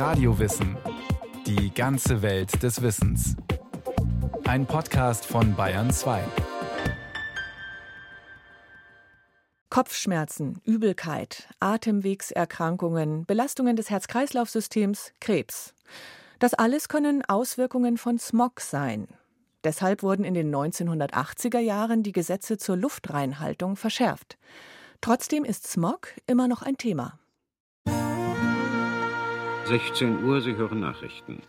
Radiowissen. Die ganze Welt des Wissens. Ein Podcast von Bayern 2. Kopfschmerzen, Übelkeit, Atemwegserkrankungen, Belastungen des Herz-Kreislauf-Systems, Krebs. Das alles können Auswirkungen von Smog sein. Deshalb wurden in den 1980er Jahren die Gesetze zur Luftreinhaltung verschärft. Trotzdem ist Smog immer noch ein Thema. 16 Uhr, Sie hören Nachrichten.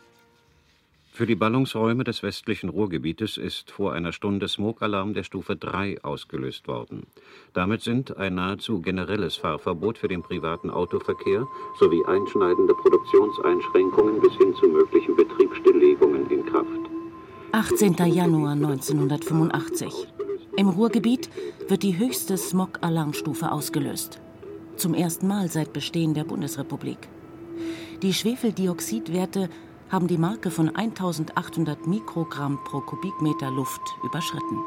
Für die Ballungsräume des westlichen Ruhrgebietes ist vor einer Stunde Smogalarm der Stufe 3 ausgelöst worden. Damit sind ein nahezu generelles Fahrverbot für den privaten Autoverkehr sowie einschneidende Produktionseinschränkungen bis hin zu möglichen Betriebsstilllegungen in Kraft. 18. Januar 1985. Im Ruhrgebiet wird die höchste Smog-Alarmstufe ausgelöst. Zum ersten Mal seit Bestehen der Bundesrepublik. Die Schwefeldioxidwerte haben die Marke von 1800 Mikrogramm pro Kubikmeter Luft überschritten.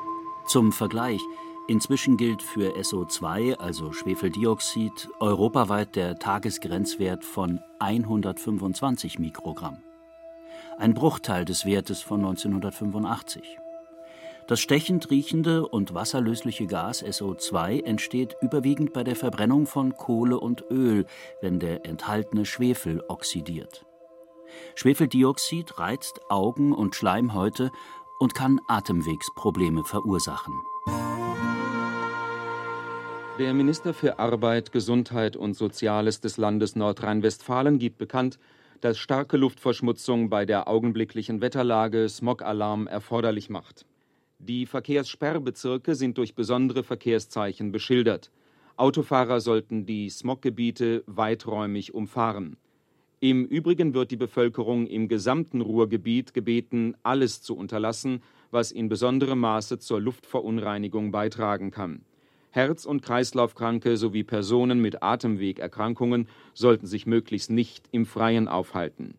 Zum Vergleich, inzwischen gilt für SO2, also Schwefeldioxid, europaweit der Tagesgrenzwert von 125 Mikrogramm. Ein Bruchteil des Wertes von 1985. Das stechend riechende und wasserlösliche Gas SO2 entsteht überwiegend bei der Verbrennung von Kohle und Öl, wenn der enthaltene Schwefel oxidiert. Schwefeldioxid reizt Augen und Schleimhäute und kann Atemwegsprobleme verursachen. Der Minister für Arbeit, Gesundheit und Soziales des Landes Nordrhein-Westfalen gibt bekannt, dass starke Luftverschmutzung bei der augenblicklichen Wetterlage Smog-Alarm erforderlich macht. Die Verkehrssperrbezirke sind durch besondere Verkehrszeichen beschildert. Autofahrer sollten die Smoggebiete weiträumig umfahren. Im Übrigen wird die Bevölkerung im gesamten Ruhrgebiet gebeten, alles zu unterlassen, was in besonderem Maße zur Luftverunreinigung beitragen kann. Herz- und Kreislaufkranke sowie Personen mit Atemwegerkrankungen sollten sich möglichst nicht im Freien aufhalten.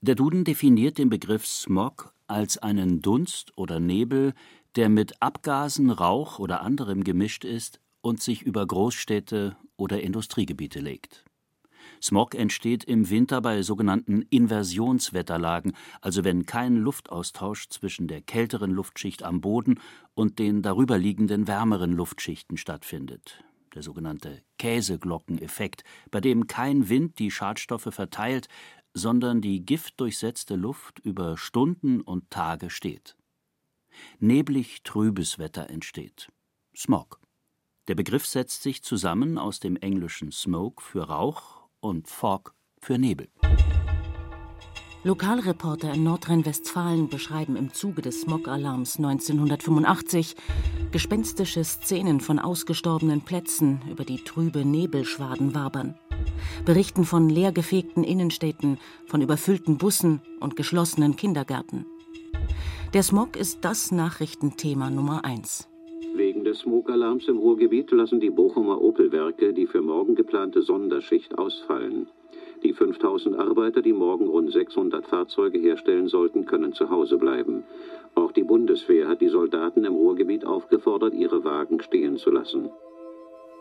Der Duden definiert den Begriff Smog als einen Dunst oder Nebel, der mit Abgasen, Rauch oder anderem gemischt ist und sich über Großstädte oder Industriegebiete legt. Smog entsteht im Winter bei sogenannten Inversionswetterlagen, also wenn kein Luftaustausch zwischen der kälteren Luftschicht am Boden und den darüberliegenden wärmeren Luftschichten stattfindet. Der sogenannte Käseglockeneffekt, bei dem kein Wind die Schadstoffe verteilt, sondern die giftdurchsetzte Luft über Stunden und Tage steht neblig trübes Wetter entsteht. Smog. Der Begriff setzt sich zusammen aus dem englischen Smoke für Rauch und Fog für Nebel. Lokalreporter in Nordrhein-Westfalen beschreiben im Zuge des Smog-Alarms 1985 gespenstische Szenen von ausgestorbenen Plätzen, über die trübe Nebelschwaden wabern. Berichten von leergefegten Innenstädten, von überfüllten Bussen und geschlossenen Kindergärten. Der Smog ist das Nachrichtenthema Nummer eins. Wegen des Smogalarms im Ruhrgebiet lassen die Bochumer Opel-Werke die für morgen geplante Sonderschicht ausfallen. Die 5000 Arbeiter, die morgen rund 600 Fahrzeuge herstellen sollten, können zu Hause bleiben. Auch die Bundeswehr hat die Soldaten im Ruhrgebiet aufgefordert, ihre Wagen stehen zu lassen.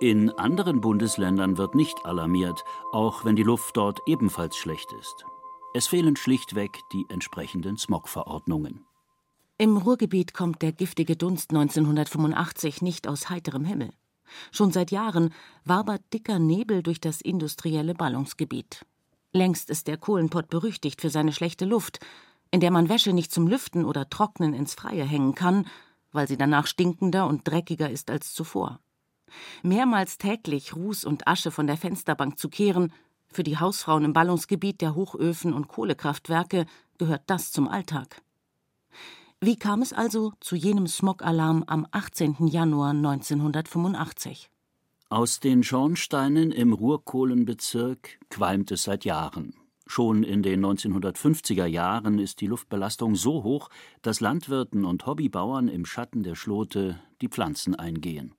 In anderen Bundesländern wird nicht alarmiert, auch wenn die Luft dort ebenfalls schlecht ist. Es fehlen schlichtweg die entsprechenden Smogverordnungen. Im Ruhrgebiet kommt der giftige Dunst 1985 nicht aus heiterem Himmel. Schon seit Jahren wabert dicker Nebel durch das industrielle Ballungsgebiet. Längst ist der Kohlenpott berüchtigt für seine schlechte Luft, in der man Wäsche nicht zum Lüften oder Trocknen ins Freie hängen kann, weil sie danach stinkender und dreckiger ist als zuvor. Mehrmals täglich Ruß und Asche von der Fensterbank zu kehren, für die Hausfrauen im Ballungsgebiet der Hochöfen und Kohlekraftwerke gehört das zum Alltag. Wie kam es also zu jenem Smog-Alarm am 18. Januar 1985? Aus den Schornsteinen im Ruhrkohlenbezirk qualmt es seit Jahren. Schon in den 1950er Jahren ist die Luftbelastung so hoch, dass Landwirten und Hobbybauern im Schatten der Schlote die Pflanzen eingehen.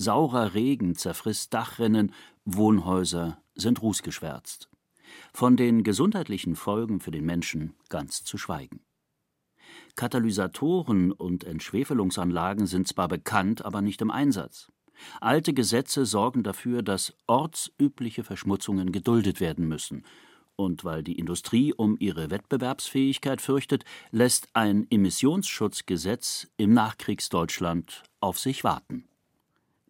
Saurer Regen zerfrisst Dachrinnen, Wohnhäuser sind rußgeschwärzt. Von den gesundheitlichen Folgen für den Menschen ganz zu schweigen. Katalysatoren und Entschwefelungsanlagen sind zwar bekannt, aber nicht im Einsatz. Alte Gesetze sorgen dafür, dass ortsübliche Verschmutzungen geduldet werden müssen. und weil die Industrie um ihre Wettbewerbsfähigkeit fürchtet, lässt ein Emissionsschutzgesetz im Nachkriegsdeutschland auf sich warten.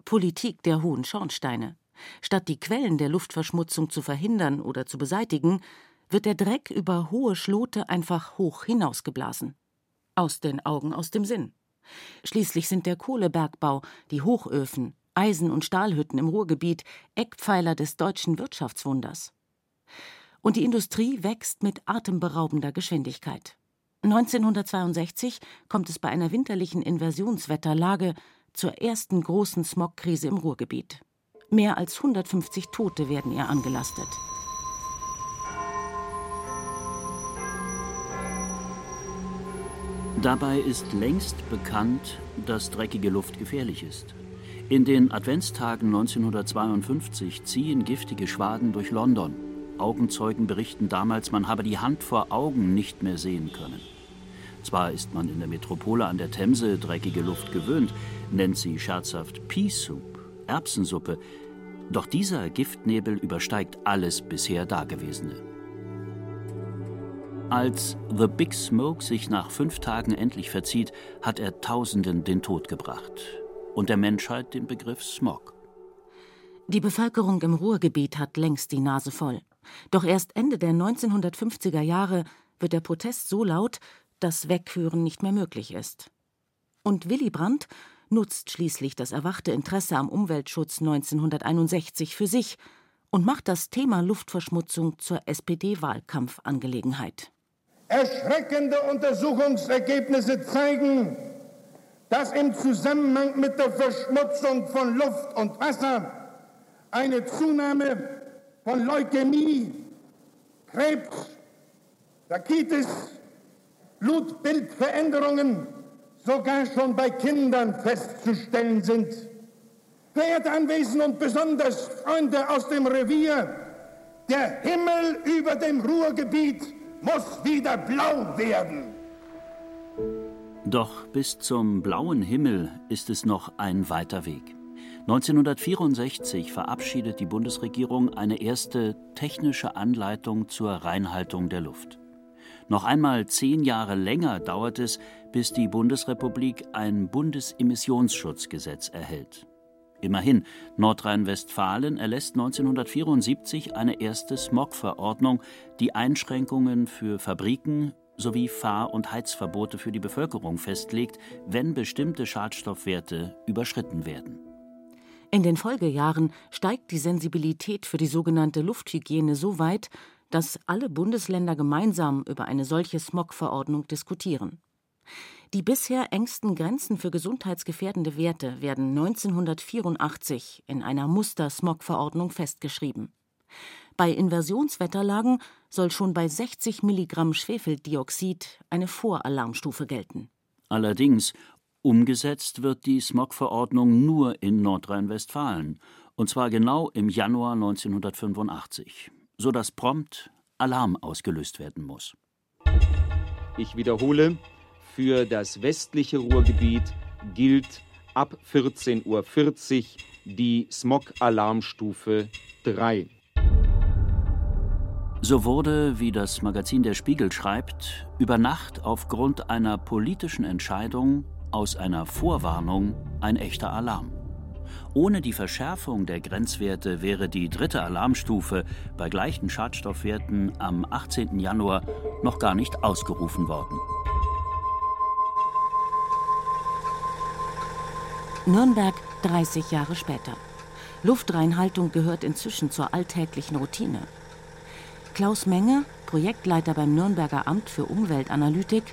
Politik der hohen Schornsteine. Statt die Quellen der Luftverschmutzung zu verhindern oder zu beseitigen, wird der Dreck über hohe Schlote einfach hoch hinausgeblasen. Aus den Augen, aus dem Sinn. Schließlich sind der Kohlebergbau, die Hochöfen, Eisen- und Stahlhütten im Ruhrgebiet Eckpfeiler des deutschen Wirtschaftswunders. Und die Industrie wächst mit atemberaubender Geschwindigkeit. 1962 kommt es bei einer winterlichen Inversionswetterlage zur ersten großen Smogkrise im Ruhrgebiet. Mehr als 150 Tote werden ihr angelastet. Dabei ist längst bekannt, dass dreckige Luft gefährlich ist. In den Adventstagen 1952 ziehen giftige Schwaden durch London. Augenzeugen berichten damals, man habe die Hand vor Augen nicht mehr sehen können. Zwar ist man in der Metropole an der Themse dreckige Luft gewöhnt, nennt sie scherzhaft Pea Soup, Erbsensuppe, doch dieser Giftnebel übersteigt alles bisher Dagewesene. Als The Big Smoke sich nach fünf Tagen endlich verzieht, hat er Tausenden den Tod gebracht und der Menschheit den Begriff Smog. Die Bevölkerung im Ruhrgebiet hat längst die Nase voll. Doch erst Ende der 1950er Jahre wird der Protest so laut, dass Wegführen nicht mehr möglich ist. Und Willy Brandt nutzt schließlich das erwachte Interesse am Umweltschutz 1961 für sich und macht das Thema Luftverschmutzung zur SPD-Wahlkampfangelegenheit. Erschreckende Untersuchungsergebnisse zeigen, dass im Zusammenhang mit der Verschmutzung von Luft und Wasser eine Zunahme von Leukämie, Krebs, Rakitis, Blutbildveränderungen sogar schon bei Kindern festzustellen sind. Verehrte Anwesende und besonders Freunde aus dem Revier, der Himmel über dem Ruhrgebiet muss wieder blau werden. Doch bis zum blauen Himmel ist es noch ein weiter Weg. 1964 verabschiedet die Bundesregierung eine erste technische Anleitung zur Reinhaltung der Luft. Noch einmal zehn Jahre länger dauert es, bis die Bundesrepublik ein Bundesemissionsschutzgesetz erhält. Immerhin, Nordrhein-Westfalen erlässt 1974 eine erste Smog-Verordnung, die Einschränkungen für Fabriken, sowie Fahr- und Heizverbote für die Bevölkerung festlegt, wenn bestimmte Schadstoffwerte überschritten werden. In den Folgejahren steigt die Sensibilität für die sogenannte Lufthygiene so weit, dass alle Bundesländer gemeinsam über eine solche Smog-Verordnung diskutieren. Die bisher engsten Grenzen für gesundheitsgefährdende Werte werden 1984 in einer Muster-Smog-Verordnung festgeschrieben. Bei Inversionswetterlagen soll schon bei 60 Milligramm Schwefeldioxid eine Voralarmstufe gelten. Allerdings, umgesetzt wird die Smog-Verordnung nur in Nordrhein-Westfalen, und zwar genau im Januar 1985, sodass prompt Alarm ausgelöst werden muss. Ich wiederhole, für das westliche Ruhrgebiet gilt ab 14.40 Uhr die Smog-Alarmstufe 3. So wurde, wie das Magazin Der Spiegel schreibt, über Nacht aufgrund einer politischen Entscheidung aus einer Vorwarnung ein echter Alarm. Ohne die Verschärfung der Grenzwerte wäre die dritte Alarmstufe bei gleichen Schadstoffwerten am 18. Januar noch gar nicht ausgerufen worden. Nürnberg 30 Jahre später. Luftreinhaltung gehört inzwischen zur alltäglichen Routine. Klaus Menge, Projektleiter beim Nürnberger Amt für Umweltanalytik,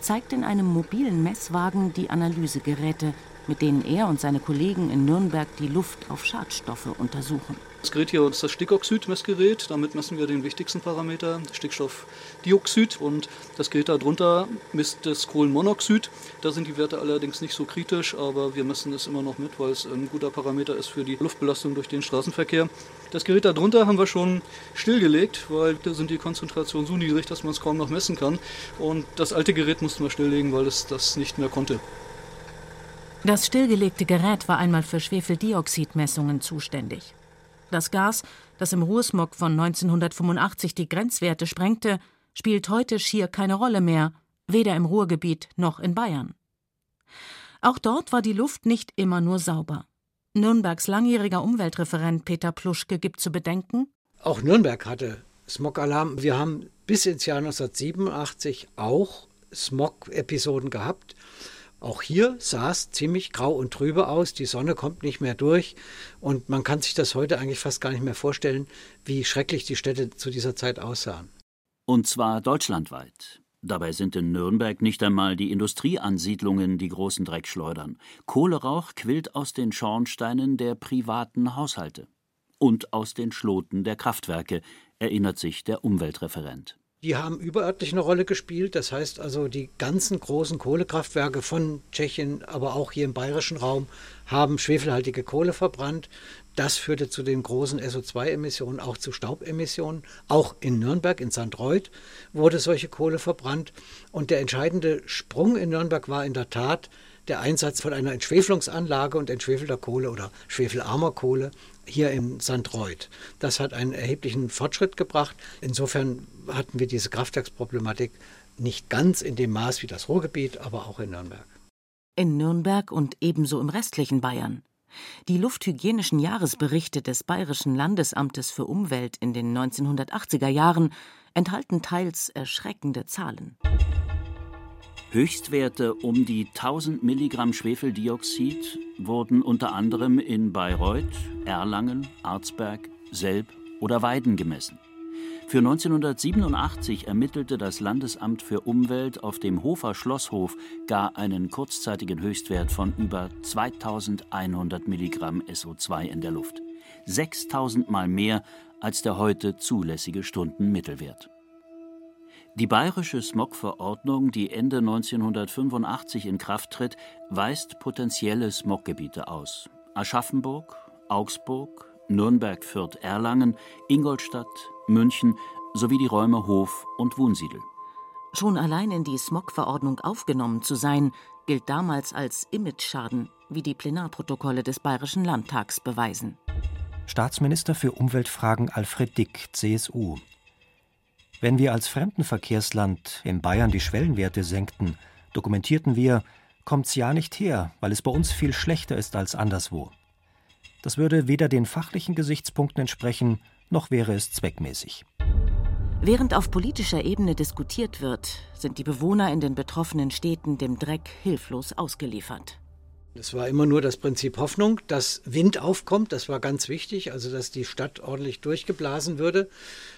zeigt in einem mobilen Messwagen die Analysegeräte, mit denen er und seine Kollegen in Nürnberg die Luft auf Schadstoffe untersuchen. Das Gerät hier ist das Stickoxid-Messgerät. Damit messen wir den wichtigsten Parameter, Stickstoffdioxid. Und das Gerät darunter misst das Kohlenmonoxid. Da sind die Werte allerdings nicht so kritisch, aber wir messen es immer noch mit, weil es ein guter Parameter ist für die Luftbelastung durch den Straßenverkehr. Das Gerät darunter haben wir schon stillgelegt, weil da sind die Konzentrationen so niedrig, dass man es kaum noch messen kann. Und das alte Gerät mussten wir stilllegen, weil es das nicht mehr konnte. Das stillgelegte Gerät war einmal für Schwefeldioxidmessungen zuständig. Das Gas das im Ruhrsmog von 1985 die Grenzwerte sprengte, spielt heute schier keine Rolle mehr, weder im Ruhrgebiet noch in Bayern. Auch dort war die Luft nicht immer nur sauber. Nürnbergs langjähriger Umweltreferent Peter Pluschke gibt zu bedenken: Auch Nürnberg hatte Smog-Alarm. Wir haben bis ins Jahr 1987 auch Smog-Episoden gehabt. Auch hier sah es ziemlich grau und trübe aus. Die Sonne kommt nicht mehr durch. Und man kann sich das heute eigentlich fast gar nicht mehr vorstellen, wie schrecklich die Städte zu dieser Zeit aussahen. Und zwar deutschlandweit. Dabei sind in Nürnberg nicht einmal die Industrieansiedlungen die großen Dreckschleudern. Kohlerauch quillt aus den Schornsteinen der privaten Haushalte und aus den Schloten der Kraftwerke, erinnert sich der Umweltreferent. Die haben überörtlich eine Rolle gespielt. Das heißt also, die ganzen großen Kohlekraftwerke von Tschechien, aber auch hier im bayerischen Raum, haben schwefelhaltige Kohle verbrannt. Das führte zu den großen SO2-Emissionen, auch zu Staubemissionen. Auch in Nürnberg, in St. Reuth, wurde solche Kohle verbrannt. Und der entscheidende Sprung in Nürnberg war in der Tat der Einsatz von einer Entschwefelungsanlage und entschwefelter Kohle oder schwefelarmer Kohle hier in St. Reuth. Das hat einen erheblichen Fortschritt gebracht. Insofern hatten wir diese Kraftwerksproblematik nicht ganz in dem Maß wie das Ruhrgebiet, aber auch in Nürnberg. In Nürnberg und ebenso im restlichen Bayern. Die lufthygienischen Jahresberichte des Bayerischen Landesamtes für Umwelt in den 1980er Jahren enthalten teils erschreckende Zahlen. Höchstwerte um die 1000 Milligramm Schwefeldioxid wurden unter anderem in Bayreuth, Erlangen, Arzberg, Selb oder Weiden gemessen. Für 1987 ermittelte das Landesamt für Umwelt auf dem Hofer Schlosshof gar einen kurzzeitigen Höchstwert von über 2100 Milligramm SO2 in der Luft. 6000 Mal mehr als der heute zulässige Stundenmittelwert. Die bayerische Smogverordnung, die Ende 1985 in Kraft tritt, weist potenzielle Smoggebiete aus. Aschaffenburg, Augsburg, Nürnberg, Fürth, Erlangen, Ingolstadt, München sowie die Räume Hof und Wunsiedel. Schon allein in die Smogverordnung aufgenommen zu sein, gilt damals als Imageschaden, wie die Plenarprotokolle des Bayerischen Landtags beweisen. Staatsminister für Umweltfragen Alfred Dick, CSU. Wenn wir als Fremdenverkehrsland in Bayern die Schwellenwerte senkten, dokumentierten wir, kommt's ja nicht her, weil es bei uns viel schlechter ist als anderswo. Das würde weder den fachlichen Gesichtspunkten entsprechen, noch wäre es zweckmäßig. Während auf politischer Ebene diskutiert wird, sind die Bewohner in den betroffenen Städten dem Dreck hilflos ausgeliefert. Es war immer nur das Prinzip Hoffnung, dass Wind aufkommt, das war ganz wichtig, also dass die Stadt ordentlich durchgeblasen würde.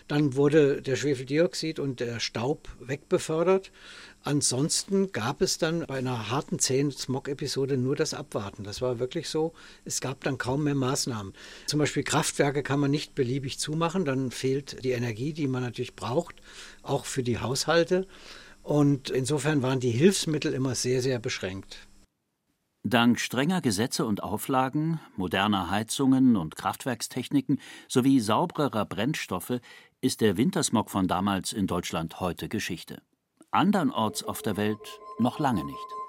Dann wurde der Schwefeldioxid und der Staub wegbefördert. Ansonsten gab es dann bei einer harten, zähen Smog-Episode nur das Abwarten. Das war wirklich so. Es gab dann kaum mehr Maßnahmen. Zum Beispiel Kraftwerke kann man nicht beliebig zumachen, dann fehlt die Energie, die man natürlich braucht, auch für die Haushalte. Und insofern waren die Hilfsmittel immer sehr, sehr beschränkt. Dank strenger Gesetze und Auflagen, moderner Heizungen und Kraftwerkstechniken sowie saubererer Brennstoffe ist der Wintersmog von damals in Deutschland heute Geschichte. Andernorts auf der Welt noch lange nicht.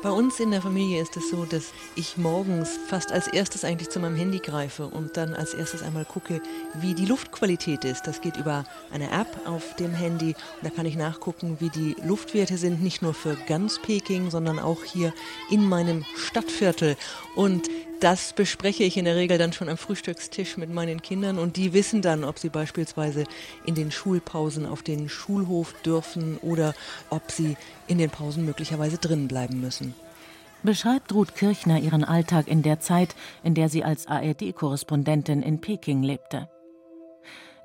Bei uns in der Familie ist es so, dass ich morgens fast als erstes eigentlich zu meinem Handy greife und dann als erstes einmal gucke, wie die Luftqualität ist. Das geht über eine App auf dem Handy und da kann ich nachgucken, wie die Luftwerte sind, nicht nur für ganz Peking, sondern auch hier in meinem Stadtviertel. Und das bespreche ich in der Regel dann schon am Frühstückstisch mit meinen Kindern und die wissen dann, ob sie beispielsweise in den Schulpausen auf den Schulhof dürfen oder ob sie in den Pausen möglicherweise drin bleiben müssen. Beschreibt Ruth Kirchner ihren Alltag in der Zeit, in der sie als ARD-Korrespondentin in Peking lebte.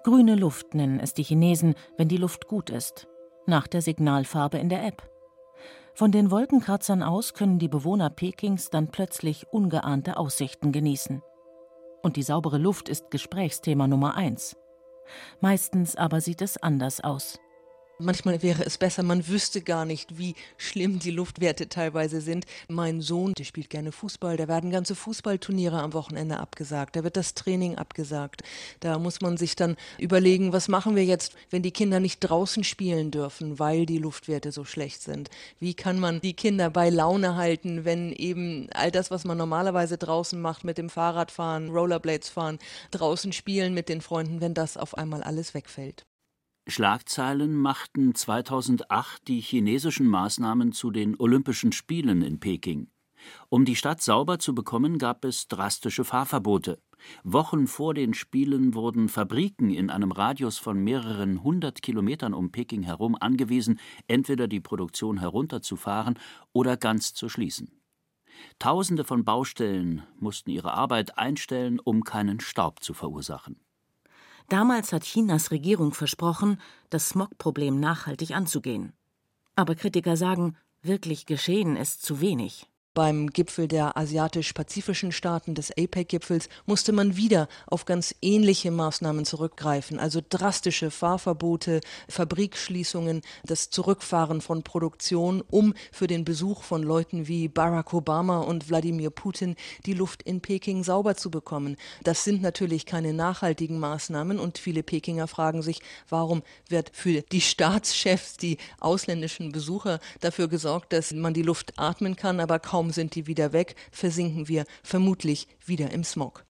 Grüne Luft nennen es die Chinesen, wenn die Luft gut ist, nach der Signalfarbe in der App. Von den Wolkenkratzern aus können die Bewohner Pekings dann plötzlich ungeahnte Aussichten genießen. Und die saubere Luft ist Gesprächsthema Nummer eins. Meistens aber sieht es anders aus. Manchmal wäre es besser, man wüsste gar nicht, wie schlimm die Luftwerte teilweise sind. Mein Sohn, der spielt gerne Fußball, da werden ganze Fußballturniere am Wochenende abgesagt, da wird das Training abgesagt. Da muss man sich dann überlegen, was machen wir jetzt, wenn die Kinder nicht draußen spielen dürfen, weil die Luftwerte so schlecht sind. Wie kann man die Kinder bei Laune halten, wenn eben all das, was man normalerweise draußen macht, mit dem Fahrradfahren, Rollerblades fahren, draußen spielen mit den Freunden, wenn das auf einmal alles wegfällt. Schlagzeilen machten 2008 die chinesischen Maßnahmen zu den Olympischen Spielen in Peking. Um die Stadt sauber zu bekommen, gab es drastische Fahrverbote. Wochen vor den Spielen wurden Fabriken in einem Radius von mehreren hundert Kilometern um Peking herum angewiesen, entweder die Produktion herunterzufahren oder ganz zu schließen. Tausende von Baustellen mussten ihre Arbeit einstellen, um keinen Staub zu verursachen. Damals hat Chinas Regierung versprochen, das Smogproblem nachhaltig anzugehen. Aber Kritiker sagen, wirklich geschehen ist zu wenig. Beim Gipfel der asiatisch-pazifischen Staaten des APEC-Gipfels musste man wieder auf ganz ähnliche Maßnahmen zurückgreifen, also drastische Fahrverbote, Fabrikschließungen, das Zurückfahren von Produktion, um für den Besuch von Leuten wie Barack Obama und Wladimir Putin die Luft in Peking sauber zu bekommen. Das sind natürlich keine nachhaltigen Maßnahmen und viele Pekinger fragen sich, warum wird für die Staatschefs, die ausländischen Besucher dafür gesorgt, dass man die Luft atmen kann, aber kaum kaum sind die wieder weg, versinken wir vermutlich wieder im Smog.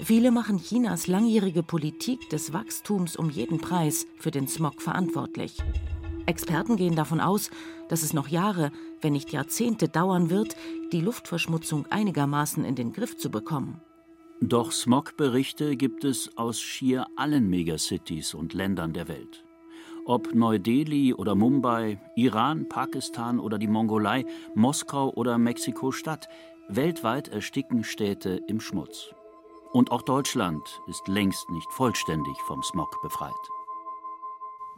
Viele machen Chinas langjährige Politik des Wachstums um jeden Preis für den Smog verantwortlich. Experten gehen davon aus, dass es noch Jahre, wenn nicht Jahrzehnte dauern wird, die Luftverschmutzung einigermaßen in den Griff zu bekommen. Doch Smog-Berichte gibt es aus schier allen Megacities und Ländern der Welt. Ob Neu-Delhi oder Mumbai, Iran, Pakistan oder die Mongolei, Moskau oder Mexiko-Stadt, weltweit ersticken Städte im Schmutz. Und auch Deutschland ist längst nicht vollständig vom Smog befreit.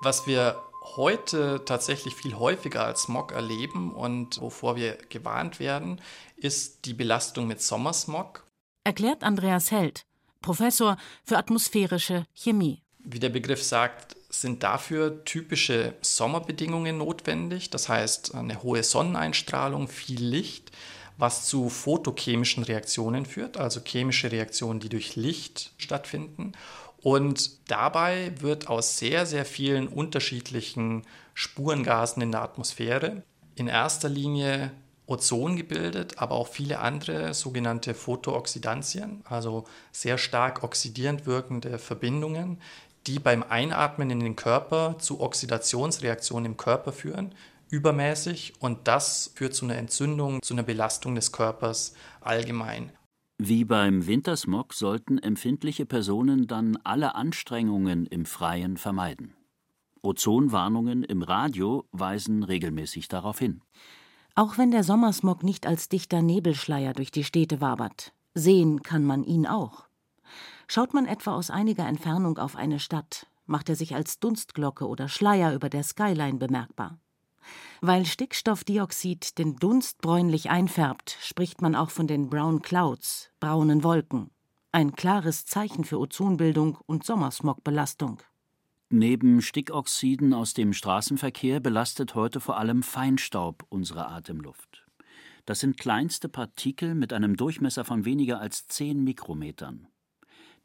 Was wir heute tatsächlich viel häufiger als Smog erleben und wovor wir gewarnt werden, ist die Belastung mit Sommersmog. Erklärt Andreas Held, Professor für atmosphärische Chemie. Wie der Begriff sagt, sind dafür typische Sommerbedingungen notwendig, das heißt eine hohe Sonneneinstrahlung, viel Licht, was zu photochemischen Reaktionen führt, also chemische Reaktionen, die durch Licht stattfinden. Und dabei wird aus sehr, sehr vielen unterschiedlichen Spurengasen in der Atmosphäre in erster Linie Ozon gebildet, aber auch viele andere sogenannte Photooxidantien, also sehr stark oxidierend wirkende Verbindungen, die beim Einatmen in den Körper zu Oxidationsreaktionen im Körper führen, übermäßig, und das führt zu einer Entzündung, zu einer Belastung des Körpers allgemein. Wie beim Wintersmog sollten empfindliche Personen dann alle Anstrengungen im Freien vermeiden. Ozonwarnungen im Radio weisen regelmäßig darauf hin. Auch wenn der Sommersmog nicht als dichter Nebelschleier durch die Städte wabert, sehen kann man ihn auch. Schaut man etwa aus einiger Entfernung auf eine Stadt, macht er sich als Dunstglocke oder Schleier über der Skyline bemerkbar. Weil Stickstoffdioxid den Dunst bräunlich einfärbt, spricht man auch von den Brown Clouds, braunen Wolken. Ein klares Zeichen für Ozonbildung und Sommersmogbelastung. Neben Stickoxiden aus dem Straßenverkehr belastet heute vor allem Feinstaub unsere Atemluft. Das sind kleinste Partikel mit einem Durchmesser von weniger als 10 Mikrometern.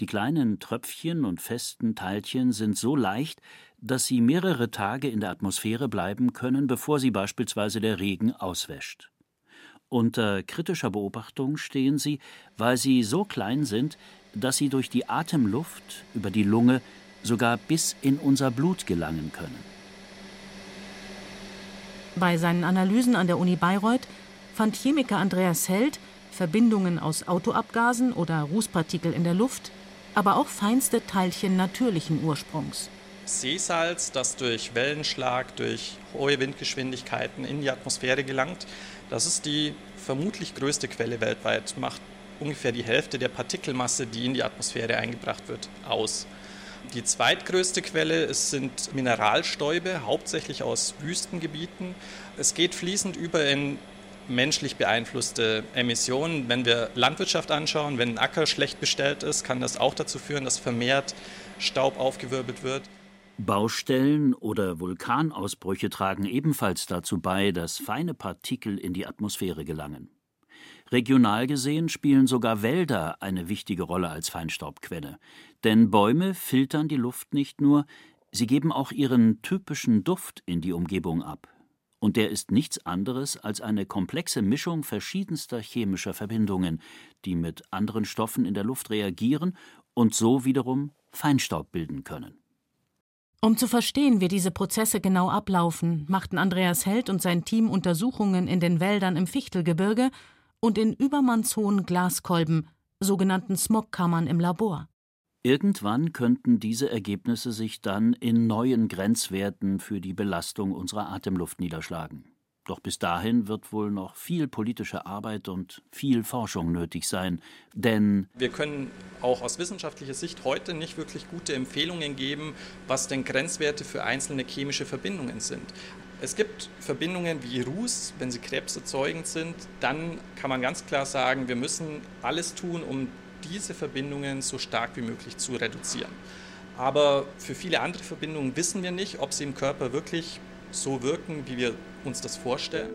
Die kleinen Tröpfchen und festen Teilchen sind so leicht, dass sie mehrere Tage in der Atmosphäre bleiben können, bevor sie beispielsweise der Regen auswäscht. Unter kritischer Beobachtung stehen sie, weil sie so klein sind, dass sie durch die Atemluft über die Lunge sogar bis in unser Blut gelangen können. Bei seinen Analysen an der Uni Bayreuth fand Chemiker Andreas Held Verbindungen aus Autoabgasen oder Rußpartikel in der Luft aber auch feinste Teilchen natürlichen Ursprungs. Seesalz, das durch Wellenschlag, durch hohe Windgeschwindigkeiten in die Atmosphäre gelangt, das ist die vermutlich größte Quelle weltweit, macht ungefähr die Hälfte der Partikelmasse, die in die Atmosphäre eingebracht wird, aus. Die zweitgrößte Quelle sind Mineralstäube, hauptsächlich aus Wüstengebieten. Es geht fließend über in menschlich beeinflusste Emissionen. Wenn wir Landwirtschaft anschauen, wenn ein Acker schlecht bestellt ist, kann das auch dazu führen, dass vermehrt Staub aufgewirbelt wird. Baustellen oder Vulkanausbrüche tragen ebenfalls dazu bei, dass feine Partikel in die Atmosphäre gelangen. Regional gesehen spielen sogar Wälder eine wichtige Rolle als Feinstaubquelle. Denn Bäume filtern die Luft nicht nur, sie geben auch ihren typischen Duft in die Umgebung ab. Und der ist nichts anderes als eine komplexe Mischung verschiedenster chemischer Verbindungen, die mit anderen Stoffen in der Luft reagieren und so wiederum Feinstaub bilden können. Um zu verstehen, wie diese Prozesse genau ablaufen, machten Andreas Held und sein Team Untersuchungen in den Wäldern im Fichtelgebirge und in übermannshohen Glaskolben, sogenannten Smogkammern im Labor. Irgendwann könnten diese Ergebnisse sich dann in neuen Grenzwerten für die Belastung unserer Atemluft niederschlagen. Doch bis dahin wird wohl noch viel politische Arbeit und viel Forschung nötig sein, denn wir können auch aus wissenschaftlicher Sicht heute nicht wirklich gute Empfehlungen geben, was denn Grenzwerte für einzelne chemische Verbindungen sind. Es gibt Verbindungen wie Ruß, wenn sie krebserzeugend sind, dann kann man ganz klar sagen, wir müssen alles tun, um diese Verbindungen so stark wie möglich zu reduzieren. Aber für viele andere Verbindungen wissen wir nicht, ob sie im Körper wirklich so wirken, wie wir uns das vorstellen.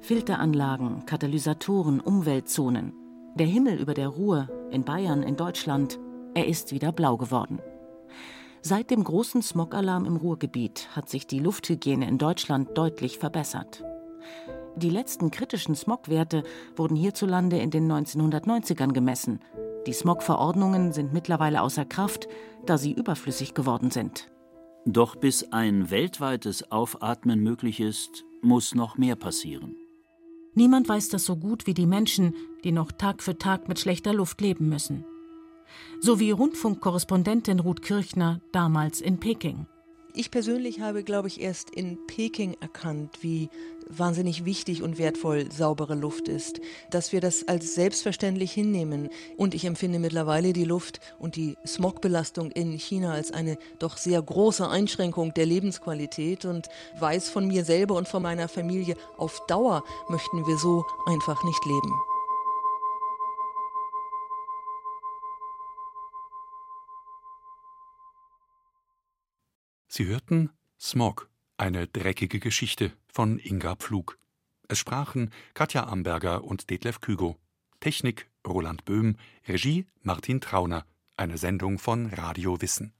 Filteranlagen, Katalysatoren, Umweltzonen. Der Himmel über der Ruhr, in Bayern, in Deutschland, er ist wieder blau geworden. Seit dem großen Smogalarm im Ruhrgebiet hat sich die Lufthygiene in Deutschland deutlich verbessert. Die letzten kritischen Smogwerte wurden hierzulande in den 1990ern gemessen. Die Smogverordnungen sind mittlerweile außer Kraft, da sie überflüssig geworden sind. Doch bis ein weltweites Aufatmen möglich ist, muss noch mehr passieren. Niemand weiß das so gut wie die Menschen, die noch Tag für Tag mit schlechter Luft leben müssen sowie Rundfunkkorrespondentin Ruth Kirchner damals in Peking. Ich persönlich habe, glaube ich, erst in Peking erkannt, wie wahnsinnig wichtig und wertvoll saubere Luft ist, dass wir das als selbstverständlich hinnehmen. Und ich empfinde mittlerweile die Luft und die Smogbelastung in China als eine doch sehr große Einschränkung der Lebensqualität und weiß von mir selber und von meiner Familie, auf Dauer möchten wir so einfach nicht leben. Sie hörten Smog, eine dreckige Geschichte von Inga Pflug. Es sprachen Katja Amberger und Detlef Kügo. Technik Roland Böhm, Regie Martin Trauner. Eine Sendung von Radio Wissen.